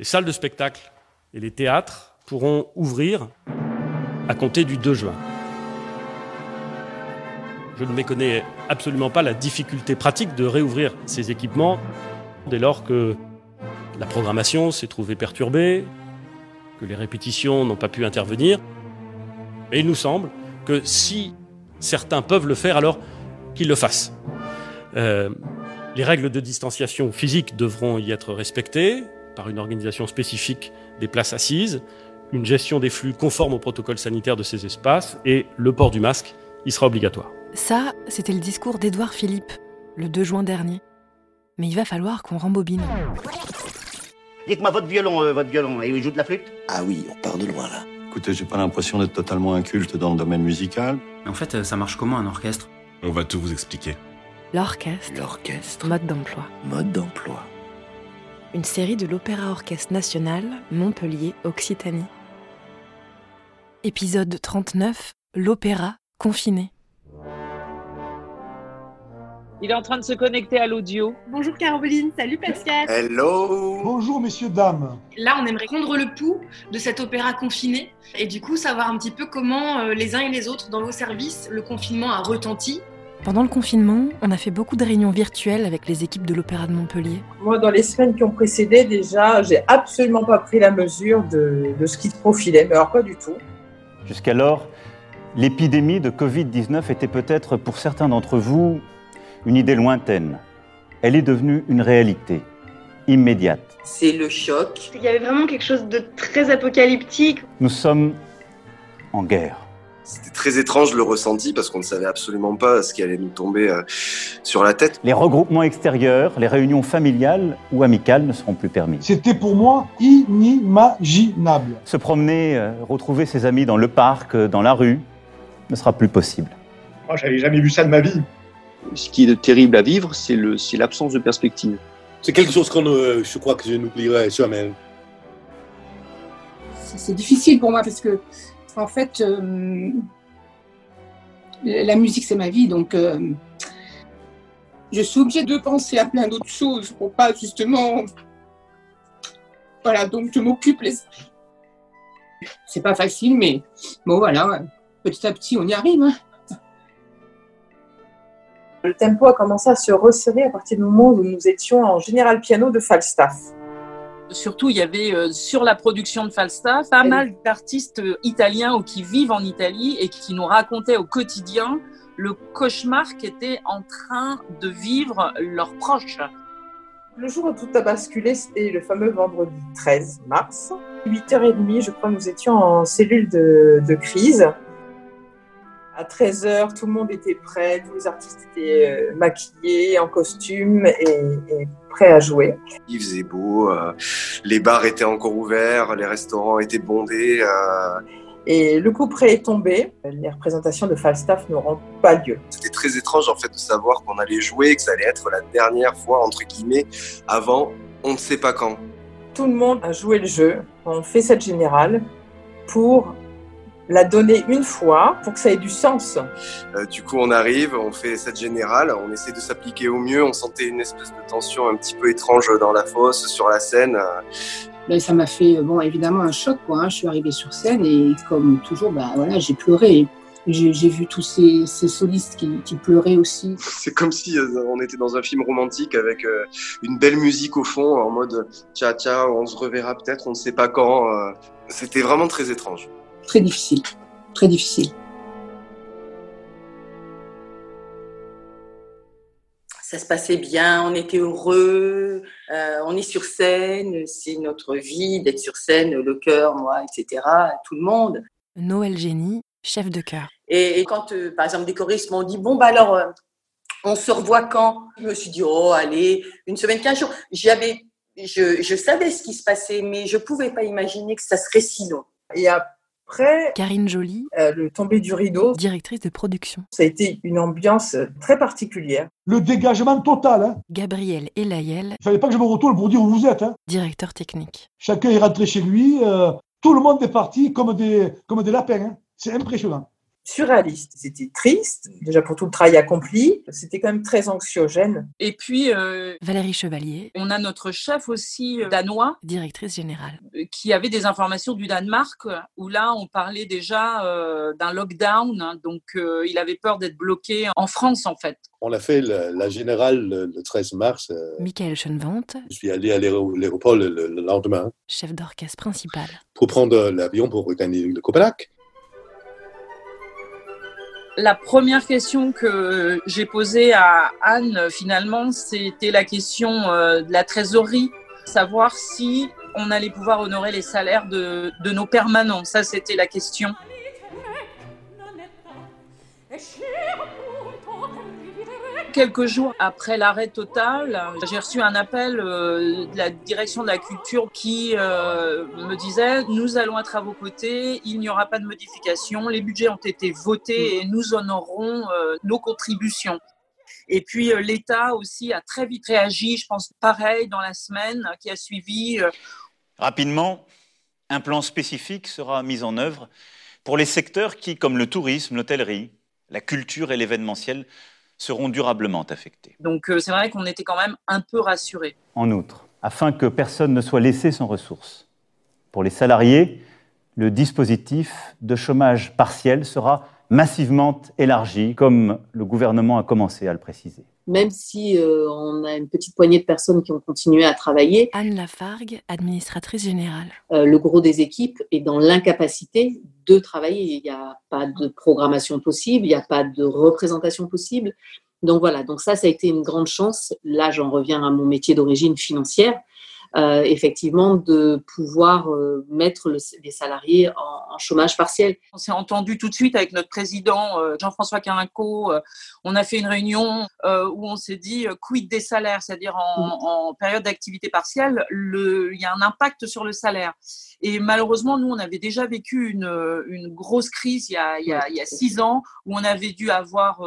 Les salles de spectacle et les théâtres pourront ouvrir à compter du 2 juin. Je ne méconnais absolument pas la difficulté pratique de réouvrir ces équipements dès lors que la programmation s'est trouvée perturbée, que les répétitions n'ont pas pu intervenir. Et il nous semble que si certains peuvent le faire, alors qu'ils le fassent. Euh, les règles de distanciation physique devront y être respectées par une organisation spécifique des places assises, une gestion des flux conforme au protocole sanitaire de ces espaces et le port du masque, il sera obligatoire. Ça, c'était le discours d'Édouard Philippe, le 2 juin dernier. Mais il va falloir qu'on rembobine. Dites-moi votre violon, euh, votre violon, et il joue de la flûte? Ah oui, on part de loin là. Écoutez, j'ai pas l'impression d'être totalement inculte dans le domaine musical. En fait, euh, ça marche comment un orchestre? On va tout vous expliquer. L'orchestre. L'orchestre. Mode d'emploi. Mode d'emploi. Une série de l'Opéra Orchestre National, Montpellier, Occitanie. Épisode 39, l'opéra confiné. Il est en train de se connecter à l'audio. Bonjour Caroline, salut Pascal. Hello Bonjour messieurs, dames. Là, on aimerait prendre le pouls de cet opéra confiné et du coup savoir un petit peu comment euh, les uns et les autres dans vos services le confinement a retenti. Pendant le confinement, on a fait beaucoup de réunions virtuelles avec les équipes de l'Opéra de Montpellier. Moi, dans les semaines qui ont précédé, déjà, j'ai absolument pas pris la mesure de, de ce qui se profilait, mais alors pas du tout. Jusqu'alors, l'épidémie de Covid-19 était peut-être pour certains d'entre vous une idée lointaine. Elle est devenue une réalité, immédiate. C'est le choc. Il y avait vraiment quelque chose de très apocalyptique. Nous sommes en guerre. C'était très étrange le ressenti parce qu'on ne savait absolument pas ce qui allait nous tomber euh, sur la tête. Les regroupements extérieurs, les réunions familiales ou amicales ne seront plus permis. C'était pour moi inimaginable. Se promener, euh, retrouver ses amis dans le parc, euh, dans la rue, ne sera plus possible. Moi, j'avais jamais vu ça de ma vie. Ce qui est terrible à vivre, c'est le, c'est l'absence de perspective. C'est quelque chose qu'on, euh, je crois que je n'oublierai jamais. C'est difficile pour moi parce que, en fait, euh, la musique c'est ma vie, donc euh, je suis obligée de penser à plein d'autres choses pour pas justement, voilà, donc je m'occupe les. C'est pas facile, mais bon voilà, petit à petit on y arrive. Hein. Le tempo a commencé à se resserrer à partir du moment où nous étions en général piano de Falstaff. Surtout, il y avait euh, sur la production de Falstaff pas mal d'artistes euh, italiens ou qui vivent en Italie et qui nous racontaient au quotidien le cauchemar qu'étaient en train de vivre leurs proches. Le jour où tout a basculé, c'était le fameux vendredi 13 mars. 8h30, je crois, nous étions en cellule de, de crise. À 13h, tout le monde était prêt, tous les artistes étaient euh, maquillés, en costume et, et, prêts à jouer. Il faisait beau, euh, les bars étaient encore ouverts, les restaurants étaient bondés. Euh... Et le coup près est tombé. Les représentations de Falstaff n'auront pas lieu. C'était très étrange en fait de savoir qu'on allait jouer, que ça allait être la dernière fois entre guillemets avant on ne sait pas quand. Tout le monde a joué le jeu. On fait cette générale pour la donner une fois pour que ça ait du sens. Euh, du coup, on arrive, on fait cette générale, on essaie de s'appliquer au mieux. On sentait une espèce de tension un petit peu étrange dans la fosse, sur la scène. Mais ça m'a fait, bon, évidemment un choc. Quoi, hein. Je suis arrivée sur scène et comme toujours, bah, voilà, j'ai pleuré. J'ai vu tous ces, ces solistes qui, qui, pleuraient aussi. C'est comme si euh, on était dans un film romantique avec euh, une belle musique au fond, en mode tcha tcha, on se reverra peut-être, on ne sait pas quand. C'était vraiment très étrange très difficile, très difficile. Ça se passait bien, on était heureux, euh, on est sur scène, c'est notre vie d'être sur scène, le cœur, moi, etc., tout le monde. Noël Génie, chef de chœur. Et, et quand, euh, par exemple, des choristes m'ont dit, bon, bah alors, euh, on se revoit quand? Je me suis dit, oh, allez, une semaine, quinze jours. J'avais, je, je savais ce qui se passait, mais je ne pouvais pas imaginer que ça serait si long. Et après, Karine Joly, euh, le tombé du rideau, directrice de production. Ça a été une ambiance très particulière. Le dégagement total. Hein. Gabriel Elayel, Il fallait pas que je me retourne pour dire où vous êtes. Hein. directeur technique. Chacun est rentré chez lui. euh, tout le monde est parti comme des, comme des lapins. hein. C'est impressionnant. Surréaliste. C'était triste, déjà pour tout le travail accompli. C'était quand même très anxiogène. Et puis, euh, Valérie Chevalier, on a notre chef aussi euh, danois directrice générale. euh, qui avait des informations du Danemark où là, on parlait déjà euh, d'un lockdown. hein, donc, euh, il avait peur d'être bloqué en France, en fait. On a fait la, la générale le, le 13 mars. euh, Michael Schoenvant, je suis allé à l'aéro- l'aéroport le, le- le lendemain chef d'orchestre principal. pour prendre l'avion pour regagner le Copenhague. La première question que j'ai posée à Anne, finalement, c'était la question euh, de la trésorerie, savoir si on allait pouvoir honorer les salaires de, de nos permanents. Ça, c'était la question. Quelques jours après l'arrêt total, j'ai reçu un appel euh, de la direction de la culture qui euh, me disait Nous allons être à vos côtés, il n'y aura pas de modification, les budgets ont été votés et nous honorerons euh, nos contributions. Et puis l'État aussi a très vite réagi, je pense pareil dans la semaine qui a suivi. Rapidement, un plan spécifique sera mis en œuvre pour les secteurs qui, comme le tourisme, l'hôtellerie, la culture et l'événementiel, seront durablement affectés. donc euh, c'est vrai qu'on était quand même un peu rassurés. En outre, afin que personne ne soit laissé sans ressources, pour les salariés, le dispositif de chômage partiel sera massivement élargi, comme le gouvernement a commencé à le préciser. Même si euh, on a une petite poignée de personnes qui ont continué à travailler, Anne Lafargue, administratrice générale. euh, le gros des équipes est dans l'incapacité de travailler. Il n'y a pas de programmation possible, il n'y a pas de représentation possible. Donc voilà, donc ça, ça a été une grande chance. Là, j'en reviens à mon métier d'origine financière. Euh, effectivement, de pouvoir euh, mettre le- les salariés en, en chômage partiel. On s'est entendu tout de suite avec notre président euh, Jean-François Carinco. on a fait une réunion où on s'est dit quid des salaires, c'est-à-dire en, en période d'activité partielle, le- il y a un impact sur le salaire. Et malheureusement, nous, on avait déjà vécu une, une grosse crise il y, a, il, y a, il y a six ans où on avait dû avoir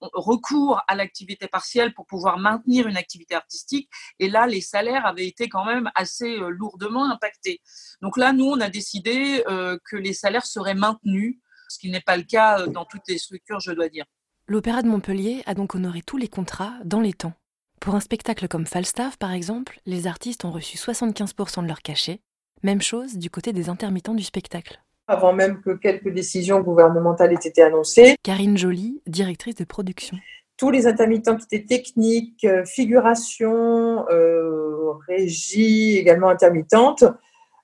recours à l'activité partielle pour pouvoir maintenir une activité artistique. Et là, les salaires avaient été quand même assez euh, lourdement impactés. Donc là, nous, on a décidé euh, que les salaires seraient maintenus, ce qui n'est pas le cas euh, dans toutes les structures, je dois dire. L'Opéra de Montpellier a donc honoré tous les contrats dans les temps. Pour un spectacle comme Falstaff, par exemple, les artistes ont reçu 75% de leur cachet. Même chose du côté des intermittents du spectacle. Avant même que quelques décisions gouvernementales aient été annoncées, Karine Joly, directrice de production. tous les intermittents qui étaient techniques, euh, figuration, euh, régie également intermittente,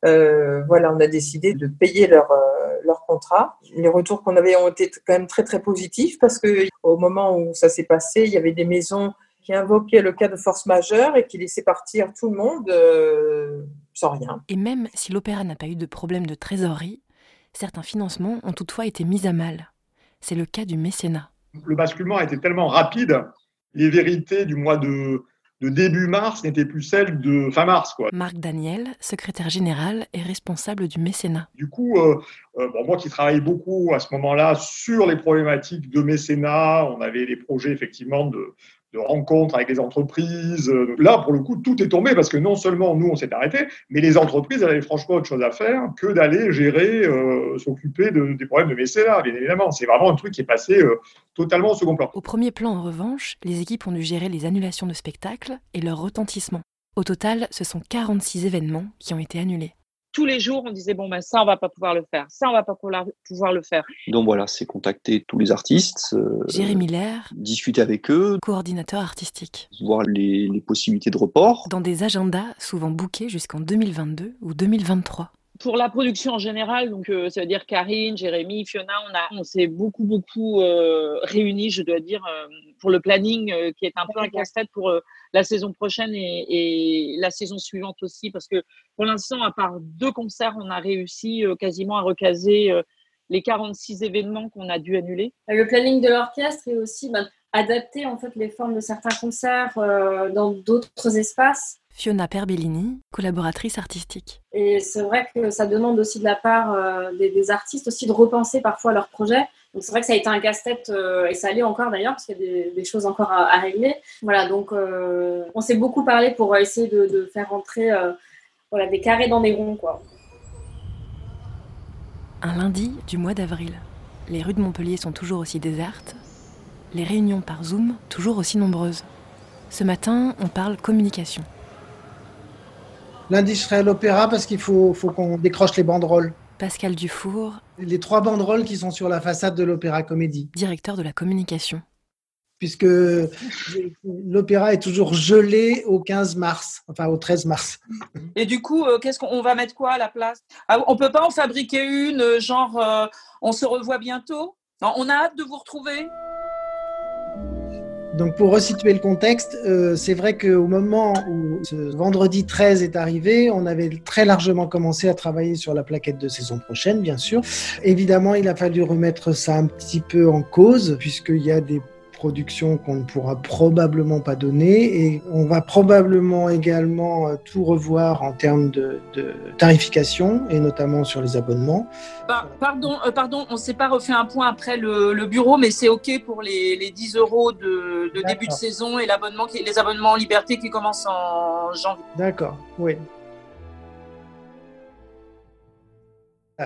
euh, voilà, on a décidé de payer leur, euh, leur contrat. Les retours qu'on avait ont été quand même très très positifs parce que au moment où ça s'est passé, il y avait des maisons qui invoquaient le cas de force majeure et qui laissaient partir tout le monde euh, sans rien. Et même si l'opéra n'a pas eu de problème de trésorerie, certains financements ont toutefois été mis à mal. C'est le cas du mécénat. Le basculement a été tellement rapide, les vérités du mois de, de début mars n'étaient plus celles de fin mars. Quoi. Marc Daniel, secrétaire général et responsable du mécénat. Du coup, euh, euh, bon, moi qui travaillais beaucoup à ce moment-là sur les problématiques de mécénat, on avait des projets effectivement de, de rencontres avec les entreprises. Euh, Là, pour le coup, tout est tombé parce que non seulement nous, on s'est arrêté, mais les entreprises avaient franchement autre chose à faire que d'aller gérer, euh, s'occuper de- des problèmes de mécénat, bien évidemment. C'est vraiment un truc qui est passé euh, totalement au second plan. Au premier plan, en revanche, les équipes ont dû gérer les annulations de spectacles et leur retentissement. Au total, ce sont 46 événements qui ont été annulés. Tous les jours, on disait bon ben ça, on va pas pouvoir le faire, ça, on va pas pouvoir le faire. Donc voilà, c'est contacter tous les artistes, euh, Jérémy Lair, discuter avec eux, coordinateur artistique. voir les, les possibilités de report. Dans des agendas souvent bookés jusqu'en 2022 ou 2023. Pour la production en général, donc euh, ça veut dire Karine, Jérémy, Fiona, on a, on s'est beaucoup beaucoup euh, réunis, je dois dire, euh, pour le planning euh, qui est un peu un casse-tête pour euh, la saison prochaine et, la saison suivante aussi, parce que pour l'instant, à part deux concerts, on a réussi euh, quasiment à recaser euh, les 46 événements qu'on a dû annuler. Le planning de l'orchestre est aussi ben, adapter en fait les formes de certains concerts euh, dans d'autres espaces. Fiona Perbellini, collaboratrice artistique. Et c'est vrai que ça demande aussi de la part euh, des, des artistes aussi de repenser parfois leurs projets. Donc c'est vrai que ça a été un casse-tête euh, et ça l'est encore d'ailleurs parce qu'il y a des, des choses encore à, à régler. Voilà, donc euh, on s'est beaucoup parlé pour essayer de, de faire rentrer voilà, des carrés dans des ronds quoi. Un lundi du mois d'avril. les rues de Montpellier sont toujours aussi désertes, les réunions par Zoom toujours aussi nombreuses. Ce matin, on parle communication. Lundi, je serai à l'opéra parce qu'il faut, faut qu'on décroche les banderoles. Pascal Dufour, Les trois banderoles qui sont sur la façade de l'opéra comédie. directeur de la communication. Puisque l'opéra est toujours gelé au 15 mars, enfin au 13 mars. Et du coup, euh, qu'est-ce qu'on on va mettre quoi à la place? Ah, On peut pas en fabriquer une, euh, genre euh, on se revoit bientôt? Non, On a hâte de vous retrouver. Donc pour resituer le contexte, euh, c'est vrai qu'au moment où ce vendredi 13 est arrivé, on avait très largement commencé à travailler sur la plaquette de saison prochaine, bien sûr. Évidemment, il a fallu remettre ça un petit peu en cause, puisqu'il y a des productions qu'on ne pourra probablement pas donner et on va probablement également euh, tout revoir en termes de, de tarification et notamment sur les abonnements. Par- pardon, euh, pardon, on s'est pas refait un point après le, le bureau, mais c'est OK pour les, les 10 euros de, de début de saison et l'abonnement, les abonnements en liberté qui commencent en janvier. D'accord, oui.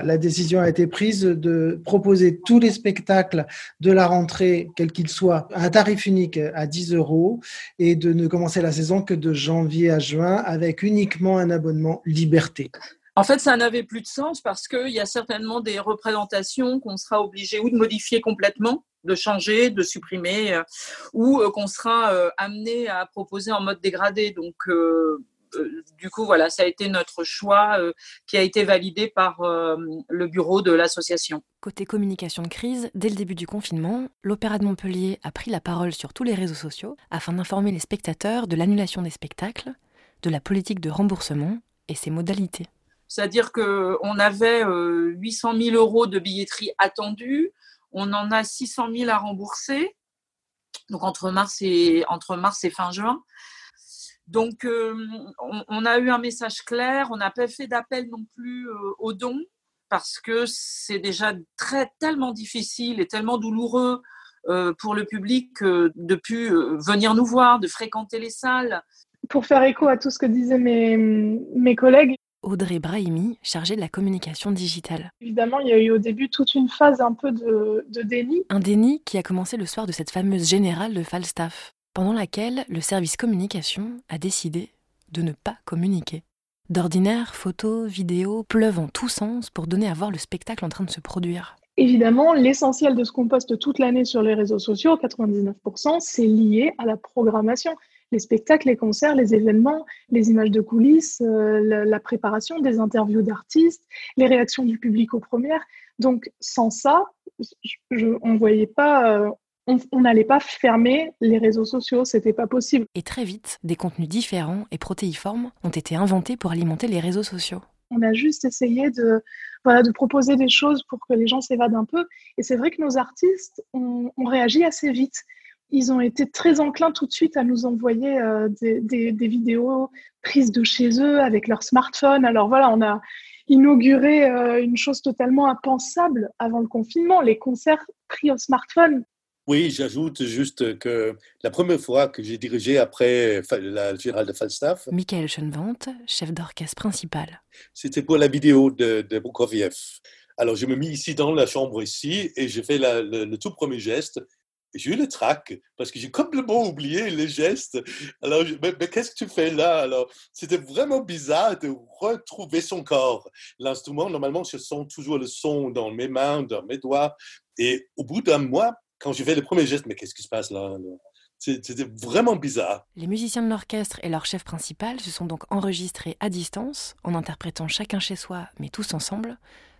La décision a été prise de proposer tous les spectacles de la rentrée, quels qu'ils soient, à un tarif unique à 10 euros et de ne commencer la saison que de janvier à juin avec uniquement un abonnement liberté. En fait, ça n'avait plus de sens parce qu'il y a certainement des représentations qu'on sera obligé ou de modifier complètement, de changer, de supprimer, euh, ou euh, qu'on sera euh, amené à proposer en mode dégradé. Donc, du coup, voilà, ça a été notre choix euh, qui a été validé par euh, le bureau de l'association. Côté communication de crise, dès le début du confinement, l'Opéra de Montpellier a pris la parole sur tous les réseaux sociaux afin d'informer les spectateurs de l'annulation des spectacles, de la politique de remboursement et ses modalités. C'est-à-dire qu'on avait euh, 800 000 euros de billetterie attendue, on en a 600 000 à rembourser, donc entre mars et, entre mars et fin juin. Donc, euh, on, on a eu un message clair, on n'a pas fait d'appel non plus euh, aux dons, parce que c'est déjà très, tellement difficile et tellement douloureux euh, pour le public euh, de plus euh, venir nous voir, de fréquenter les salles. Pour faire écho à tout ce que disaient mes, mes collègues, Audrey Brahimi, chargée de la communication digitale. évidemment, il y a eu au début toute une phase un peu de, de déni. Un déni qui a commencé le soir de cette fameuse générale de Falstaff, pendant laquelle le service communication a décidé de ne pas communiquer. D'ordinaire, photos, vidéos pleuvent en tous sens pour donner à voir le spectacle en train de se produire. Évidemment, l'essentiel de ce qu'on poste toute l'année sur les réseaux sociaux, 99%, c'est lié à la programmation. Les spectacles, les concerts, les événements, les images de coulisses, euh, la, préparation des interviews d'artistes, les réactions du public aux premières. Donc, sans ça, on voyait pas, euh, on n'allait pas fermer les réseaux sociaux, c'était pas possible. Et très vite, des contenus différents et protéiformes ont été inventés pour alimenter les réseaux sociaux. On a juste essayé de, voilà, de proposer des choses pour que les gens s'évadent un peu. Et c'est vrai que nos artistes ont, ont réagi assez vite. Ils ont été très enclins tout de suite à nous envoyer euh, des, des- des vidéos prises de chez eux avec leur smartphone. Alors voilà, on a inauguré euh, une chose totalement impensable avant le confinement, les concerts pris au smartphone. Oui, j'ajoute juste que la première fois que j'ai dirigé après la générale de Falstaff, Michael Schoenwandt, chef d'orchestre principal. c'était pour la vidéo de, de Prokofiev. Alors, je me mis ici dans la chambre ici et j'ai fait la- le, le tout premier geste. J'ai eu le trac parce que j'ai complètement oublié les gestes. Alors, je- mais, mais qu'est-ce que tu fais là Alors, c'était vraiment bizarre de retrouver son corps. L'instrument, normalement, je sens toujours le son dans mes mains, dans mes doigts. Et au bout d'un mois, quand j'ai fait le premier geste, mais qu'est-ce qui se passe là C'était vraiment bizarre. Les musiciens de l'orchestre et leur chef principal se sont donc enregistrés à distance, en interprétant chacun chez soi, mais tous ensemble,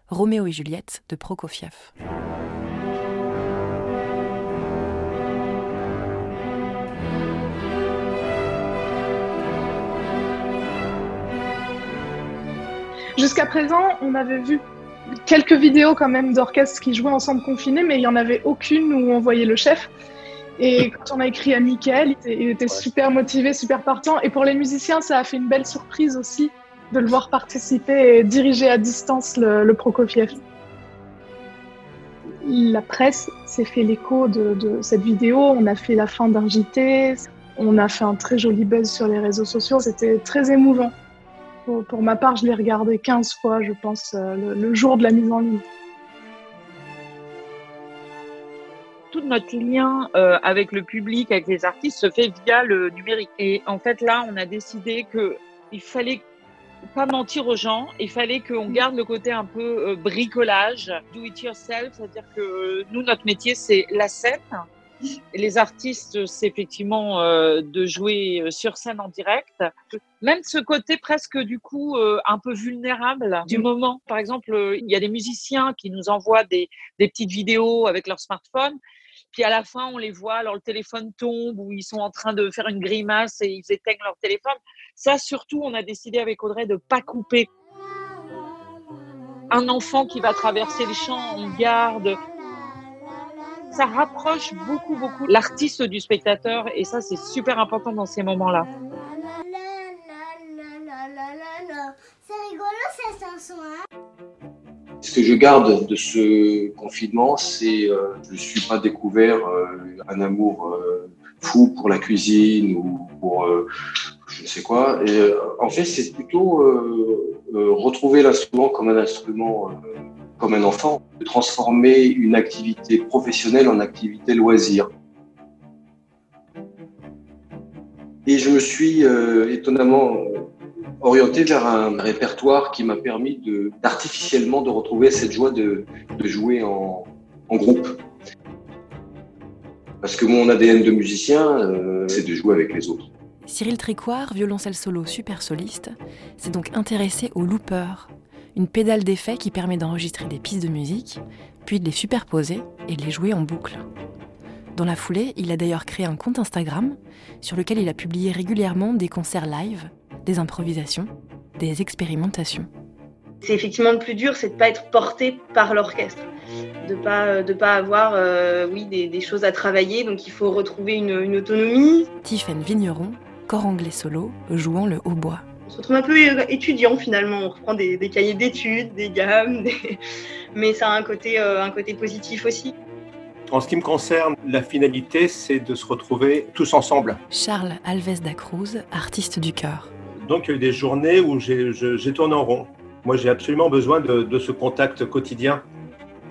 Roméo et Juliette de Prokofiev. Jusqu'à présent, on avait vu quelques vidéos quand même d'orchestres qui jouaient ensemble confinés, mais il n'y en avait aucune où on voyait le chef. Et quand on a écrit à Mickaël, il était, il était super motivé, super partant. Et pour les musiciens, ça a fait une belle surprise aussi de le voir participer et diriger à distance le, le Prokofiev. La presse s'est fait l'écho de, de cette vidéo. On a fait la fin d'un JT. On a fait un très joli buzz sur les réseaux sociaux. C'était très émouvant. Pour, ma part, je l'ai regardé 15 fois, je pense, euh, le, jour de la mise en ligne. tout notre lien euh, avec le public, avec les artistes, se fait via le numérique. Et en fait, là, on a décidé que il fallait pas mentir aux gens, il fallait qu'on garde le côté un peu euh, bricolage, do it yourself, c'est-à-dire que nous, notre métier, c'est la scène. Les artistes, c'est effectivement euh, de jouer euh, sur scène en direct. Même ce côté presque du coup euh, un peu vulnérable du moment. Par exemple, il y a des musiciens qui nous envoient des, des petites vidéos avec leur smartphone. Puis à la fin, on les voit, alors le téléphone tombe ou ils sont en train de faire une grimace et ils éteignent leur téléphone. Ça, surtout, on a décidé avec Audrey de pas couper. Un enfant qui va traverser les champs, on garde. Ça rapproche beaucoup, beaucoup l'artiste du spectateur et ça, c'est super important dans ces moments-là. C'est rigolo cette chanson, hein Ce que je garde de ce confinement, c'est euh, je ne suis pas découvert euh, un amour euh, fou pour la cuisine ou pour euh, je ne sais quoi. Et euh, en fait, c'est plutôt euh, euh, retrouver l'instrument comme un instrument, euh, comme un enfant, de transformer une activité professionnelle en activité loisir. Et je me suis euh, étonnamment euh, orienté vers un répertoire qui m'a permis de, d'artificiellement de retrouver cette joie de, jouer en, groupe. Parce que mon ADN de musicien, euh, c'est de jouer avec les autres. Cyril Tricoire, violoncelle solo super soliste, s'est donc intéressé au looper, une pédale d'effet qui permet d'enregistrer des pistes de musique, puis de les superposer et de les jouer en boucle. Dans la foulée, il a d'ailleurs créé un compte Instagram sur lequel il a publié régulièrement des concerts live, des improvisations, des expérimentations. C'est effectivement le plus dur, c'est de pas être porté par l'orchestre, de pas de pas avoir euh, oui des, des, choses à travailler. Donc il faut retrouver une, une autonomie. Tiffaine Vigneron, corps anglais solo, jouant le hautbois. On se retrouve un peu étudiant finalement. On reprend des, des cahiers d'études, des gammes, des... mais ça a un côté euh, un côté positif aussi. En ce qui me concerne, la finalité, c'est de se retrouver tous ensemble. Charles Alves da Cruz, artiste du cœur. Donc, il y a eu des journées où j'ai tourné en rond. Moi, j'ai absolument besoin de, de, ce contact quotidien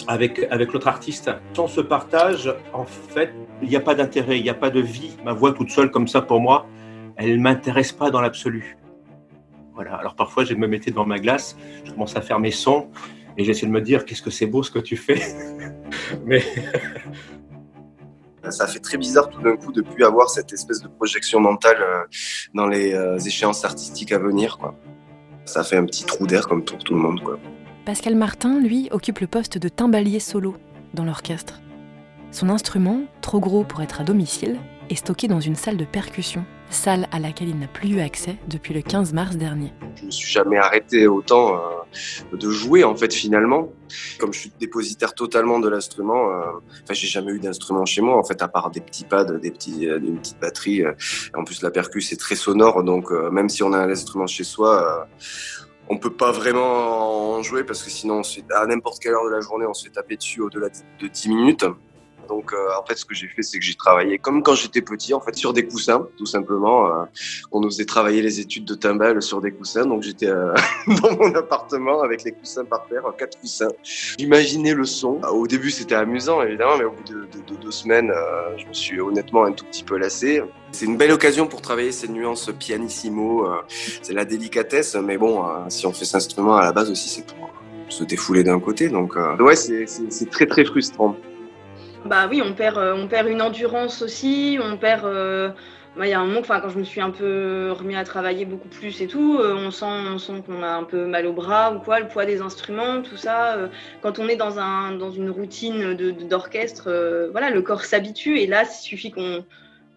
avec, avec l'autre artiste. Sans ce partage, en fait, il n'y a pas d'intérêt, il n'y a pas de vie. Ma voix toute seule, comme ça, pour moi, elle ne m'intéresse pas dans l'absolu. Voilà. Alors, parfois, je me mettais devant ma glace, je commence à faire mes sons et j'essaie de me dire qu'est-ce que c'est beau ce que tu fais. Mais ça fait très bizarre tout d'un coup de plus avoir cette espèce de projection mentale dans les échéances artistiques à venir. Quoi. Ça fait un petit trou d'air comme pour tout le monde. Quoi. Pascal Martin, lui, occupe le poste de timbalier solo dans l'orchestre. Son instrument, trop gros pour être à domicile, est stocké dans une salle de percussion, salle à laquelle il n'a plus eu accès depuis le 15 mars dernier. Je me suis jamais arrêté autant euh, de jouer en fait finalement. Comme je suis dépositaire totalement de l'instrument, euh, enfin j'ai jamais eu d'instrument chez moi en fait à part des petits pads, des petits, euh, une petite batterie. En plus la percu c'est très sonore donc euh, même si on a un instrument chez soi on peut pas vraiment en jouer parce que sinon, à n'importe quelle heure de la journée, on se fait taper dessus au-delà de 10 minutes. Donc, euh, en fait, ce que j'ai fait, c'est que j'ai travaillé comme quand j'étais petit, en fait, sur des coussins, tout simplement. Euh, on nous faisait travailler les études de timbal sur des coussins. Donc, j'étais euh, dans mon appartement avec les coussins par terre, quatre coussins. J'imaginais le son. Au début, c'était amusant, évidemment, mais au bout de, de, de deux semaines, je me suis honnêtement un tout petit peu lassé. C'est une belle occasion pour travailler ces nuances pianissimo. c'est la délicatesse, mais bon, si on fait cet instrument à la base aussi, c'est pour se défouler d'un côté. Donc, ouais, c'est très, très frustrant bah oui, on perd, euh, on perd une endurance aussi, on perd. Euh, il y a un moment, quand je me suis un peu remis à travailler beaucoup plus et tout, euh, on sent, on sent qu'on a un peu mal au bras ou quoi, le poids des instruments, tout ça. quand on est dans, un, dans une routine d'orchestre, voilà, le corps s'habitue et là, il suffit qu'on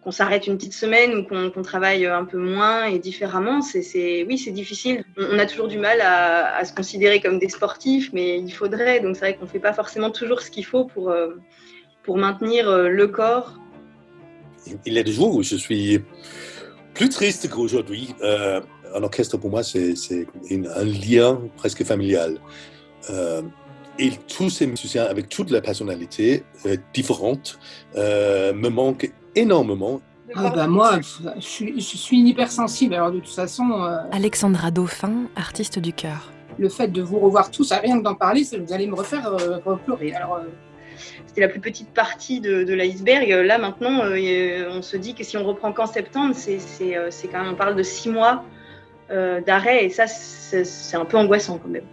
qu'on s'arrête une petite semaine ou qu'on qu travaille un peu moins et différemment, c'est oui, c'est difficile. On, a toujours du mal à, à, se considérer comme des sportifs, mais il faudrait. Donc c'est vrai qu'on fait pas forcément toujours ce qu'il faut pour pour maintenir le corps Il y a des jours où je suis plus triste qu'aujourd'hui. Euh, un orchestre, pour moi, c'est un lien presque familial. Euh, et tous ces musiciens, avec toute la personnalité euh, différente, me manquent énormément. Ah bah moi, je suis, je suis une hypersensible, alors de toute façon... Alexandra Dauphin, artiste du cœur. Le fait de vous revoir tous, à rien que d'en parler, vous allez me refaire pleurer. Alors, c'était la plus petite partie de, de l'iceberg. Là, maintenant, euh, on se dit que si on reprend qu'en septembre, c'est euh, c'est quand même, on parle de six mois euh, d'arrêt, et ça, c'est c'est un peu angoissant quand même.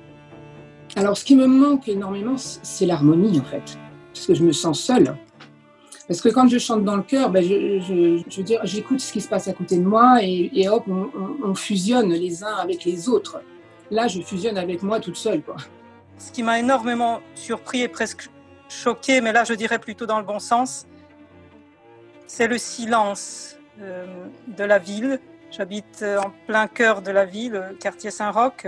Alors, ce qui me manque énormément, c'est l'harmonie, en fait. Parce que je me sens seule. Parce que quand je chante dans le chœur, ben, je, je, je veux dire, j'écoute ce qui se passe à côté de moi et, et hop, on, on- on fusionne les uns avec les autres. Là, je fusionne avec moi toute seule, quoi. Ce qui m'a énormément surpris et presque choqué, mais là je dirais plutôt dans le bon sens, c'est le silence euh, de la ville. J'habite euh, en plein cœur de la ville, euh, quartier Saint-Roch,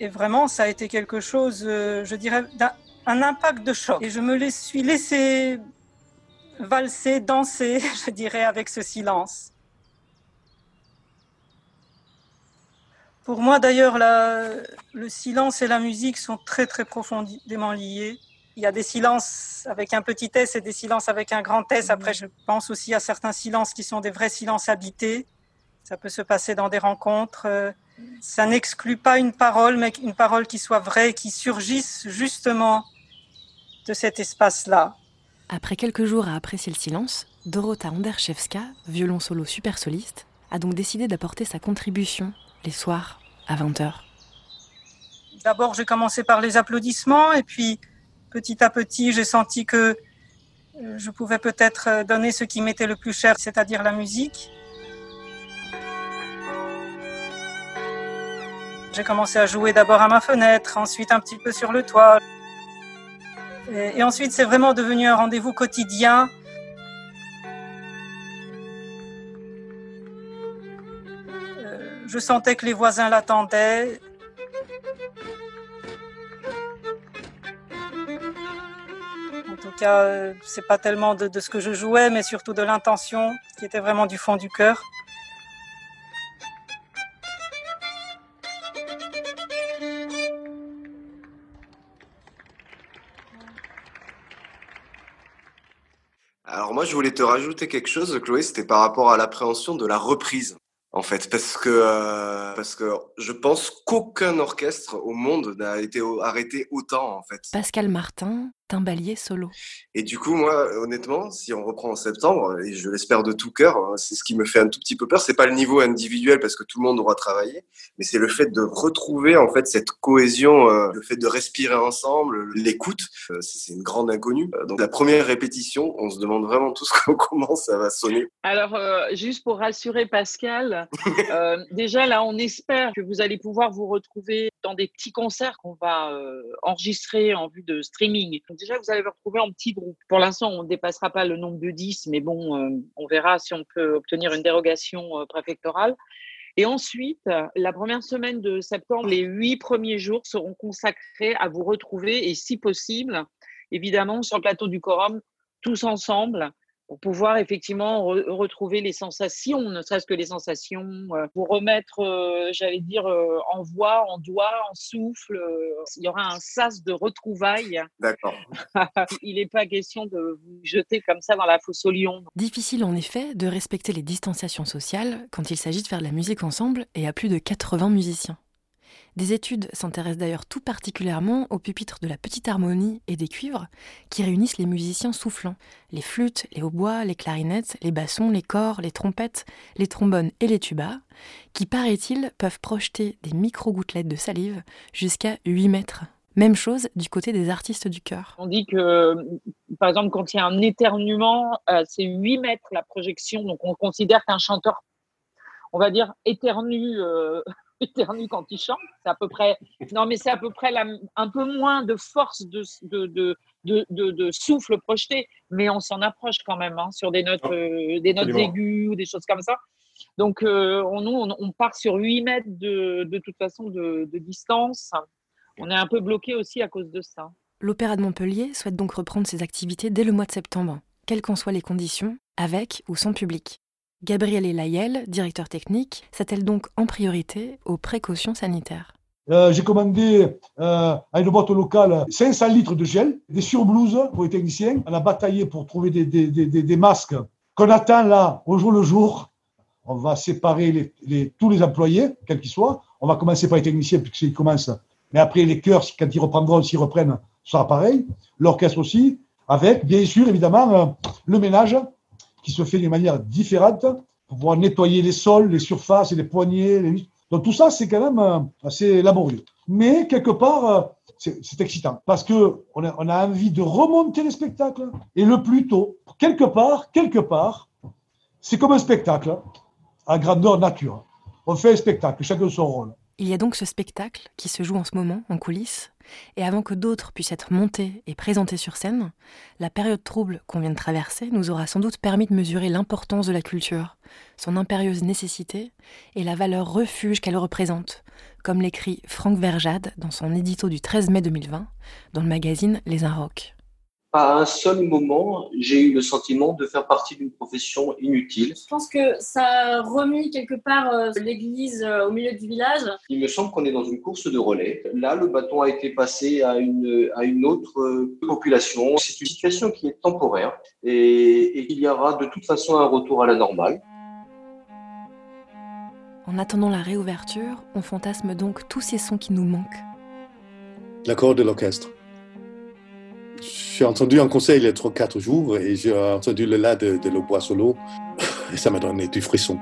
et vraiment ça a été quelque chose, je dirais, d'un un impact de choc. Et je me suis laissé valser, danser, je dirais, avec ce silence. Pour moi, d'ailleurs, le silence et la musique sont très, très profondément liés. Il y a des silences avec un petit S et des silences avec un grand S. Après, je pense aussi à certains silences qui sont des vrais silences habités. Ça peut se passer dans des rencontres. Ça n'exclut pas une parole, mais une parole qui soit vraie, qui surgisse justement de cet espace-là. Après quelques jours à apprécier le silence, Dorota Onderszewska, violon solo super soliste, a donc décidé d'apporter sa contribution les soirs à 20h. D'abord, j'ai commencé par les applaudissements et puis petit à petit, j'ai senti que euh, je pouvais peut-être euh, donner ce qui m'était le plus cher, c'est-à-dire la musique. J'ai commencé à jouer d'abord à ma fenêtre, ensuite un petit peu sur le toit. Et, ensuite, c'est vraiment devenu un rendez-vous quotidien. Euh, Je sentais que les voisins l'attendaient. Cas, euh, c'est pas tellement de, de ce que je jouais, mais surtout de l'intention qui était vraiment du fond du cœur. Alors moi, je voulais te rajouter quelque chose, Chloé, c'était par rapport à l'appréhension de la reprise, en fait, parce que euh, parce que je pense qu'aucun orchestre au monde n'a été arrêté autant, en fait. Pascal Martin, timbalier solo. Et du coup, moi, honnêtement, si on reprend en septembre, et je l'espère de tout cœur, hein, c'est ce qui me fait un tout petit peu peur. C'est pas le niveau individuel parce que tout le monde aura travaillé, mais c'est le fait de retrouver en fait cette cohésion, euh, le fait de respirer ensemble, l'écoute. euh, c'est une grande inconnue. Euh, Donc la première répétition, on se demande vraiment tous comment ça va sonner. Alors, euh, juste pour rassurer Pascal, euh, déjà là, on espère que vous allez pouvoir vous retrouver dans des petits concerts qu'on va euh, enregistrer en vue de streaming. Déjà, vous allez vous retrouver en petits groupes. Pour l'instant, on ne dépassera pas le nombre de 10, mais bon, euh, on verra si on peut obtenir une dérogation euh, préfectorale. Et ensuite, la première semaine de septembre, les huit premiers jours seront consacrés à vous retrouver et si possible, évidemment, sur le plateau du Quorum, tous ensemble, pour pouvoir effectivement re- retrouver les sensations, ne serait-ce que les sensations, euh, vous remettre, euh, j'allais dire, euh, en voix, en doigt, en souffle. euh, il y aura un sas de retrouvailles. D'accord. il n'est pas question de vous jeter comme ça dans la fosse au lion. Difficile en effet de respecter les distanciations sociales quand il s'agit de faire de la musique ensemble et à plus de 80 musiciens. Des études s'intéressent d'ailleurs tout particulièrement au pupitre de la petite harmonie et des cuivres qui réunissent les musiciens soufflants, les flûtes, les hautbois, les clarinettes, les bassons, les corps, les trompettes, les trombones et les tubas, qui paraît-il peuvent projeter des micro-gouttelettes de salive jusqu'à 8 mètres. Même chose du côté des artistes du chœur. On dit que, par exemple, quand il y a un éternuement, euh, c'est 8 mètres la projection. Donc, on considère qu'un chanteur, on va dire, éternue, euh, éternue quand il chante. C'est à peu près, non, mais c'est à peu près la- un peu moins de force de, de, de, de, de- de souffle projeté, mais on s'en approche quand même hein, sur des notes, euh, des notes absolument. aiguës ou des choses comme ça. Donc, euh, on, nous, on, on part sur 8 mètres de, de toute façon de, de distance. On est un peu bloqué aussi à cause de ça. L'Opéra de Montpellier souhaite donc reprendre ses activités dès le mois de septembre, quelles qu'en soient les conditions, avec ou sans public. Gabriel Layel, directeur technique, s'attelle donc en priorité aux précautions sanitaires. Euh, J'ai commandé euh, à une boîte locale 500 litres de gel, des surblouses pour les techniciens. On a bataillé pour trouver des, des, des, des- masques qu'on attend là au jour le jour. On va séparer tous les employés, quels qu'ils soient. On va commencer par les techniciens puisqu'ils commencent. Mais après, les chœurs, quand ils reprendront, s'ils reprennent, ce sera pareil. L'orchestre aussi. avec bien sûr évidemment euh, le ménage qui se fait d'une manière différente pour pouvoir nettoyer les sols, les surfaces, les poignées. Donc tout ça, c'est quand même euh, assez laborieux. Mais quelque part, euh, c'est excitant parce que on a, a envie de remonter les spectacles et le plus tôt. Quelque part, quelque part, c'est comme un spectacle à grandeur nature. On fait un spectacle, chacun son rôle. Il y a donc ce spectacle qui se joue en ce moment en coulisses, et avant que d'autres puissent être montés et présentés sur scène, la période trouble qu'on vient de traverser nous aura sans doute permis de mesurer l'importance de la culture, son impérieuse nécessité et la valeur refuge qu'elle représente, comme l'écrit Franck Verjade dans son édito du 13 mai 2020 dans le magazine Les Inrocks à un seul moment, j'ai eu le sentiment de faire partie d'une profession inutile. Je pense que ça a remis quelque part euh, l'église euh, au milieu du village. Il me semble qu'on est dans une course de relais. Là, le bâton a été passé à une, à une autre euh, population. C'est une situation qui est temporaire et, et il y aura de toute façon un retour à la normale. En attendant la réouverture, on fantasme donc tous ces sons qui nous manquent. L'accord de l'orchestre. J'ai entendu un conseil il y a 3-4 jours et j'ai entendu le la de, de Le Bois Solo et ça m'a donné du frisson.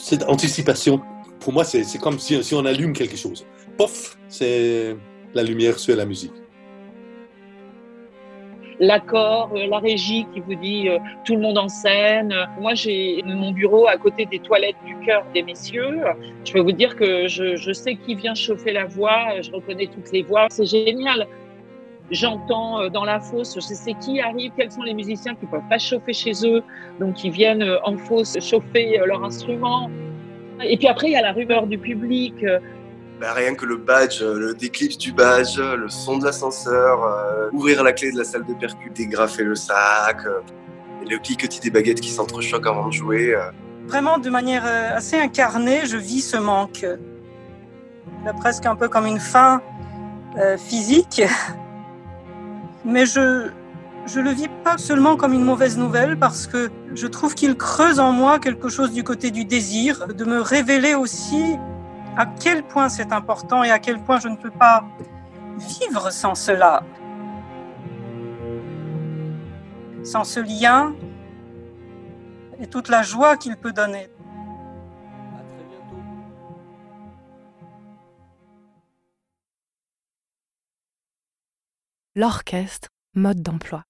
Cette anticipation, pour moi, c'est comme si, si, on allume quelque chose. Pof, c'est la lumière sur la musique. L'accord, euh, la régie qui vous dit euh, tout le monde en scène. Moi, j'ai mon bureau à côté des toilettes du cœur des messieurs. Je peux vous dire que je, je sais qui vient chauffer la voix, je reconnais toutes les voix. C'est génial j'entends euh, dans la fosse, je sais qui arrive, quels sont les musiciens qui ne peuvent pas chauffer chez eux, donc qui viennent euh, en fosse chauffer euh, leur instrument. Et puis après, il y a la rumeur du public. Bah, rien que le badge, le déclipse du badge, le son de l'ascenseur, ouvrir la clé de la salle de percu, dégrafer le sac, et le cliquetis des baguettes qui s'entrechoquent avant de jouer. Vraiment, de manière assez incarnée, je vis ce manque. Là, presque un peu comme une fin physique mais je je le vis pas seulement comme une mauvaise nouvelle parce que je trouve qu'il creuse en moi quelque chose du côté du désir, de me révéler aussi à quel point c'est important et à quel point je ne peux pas vivre sans cela. Sans ce lien et toute la joie qu'il peut donner. L'orchestre, mode d'emploi.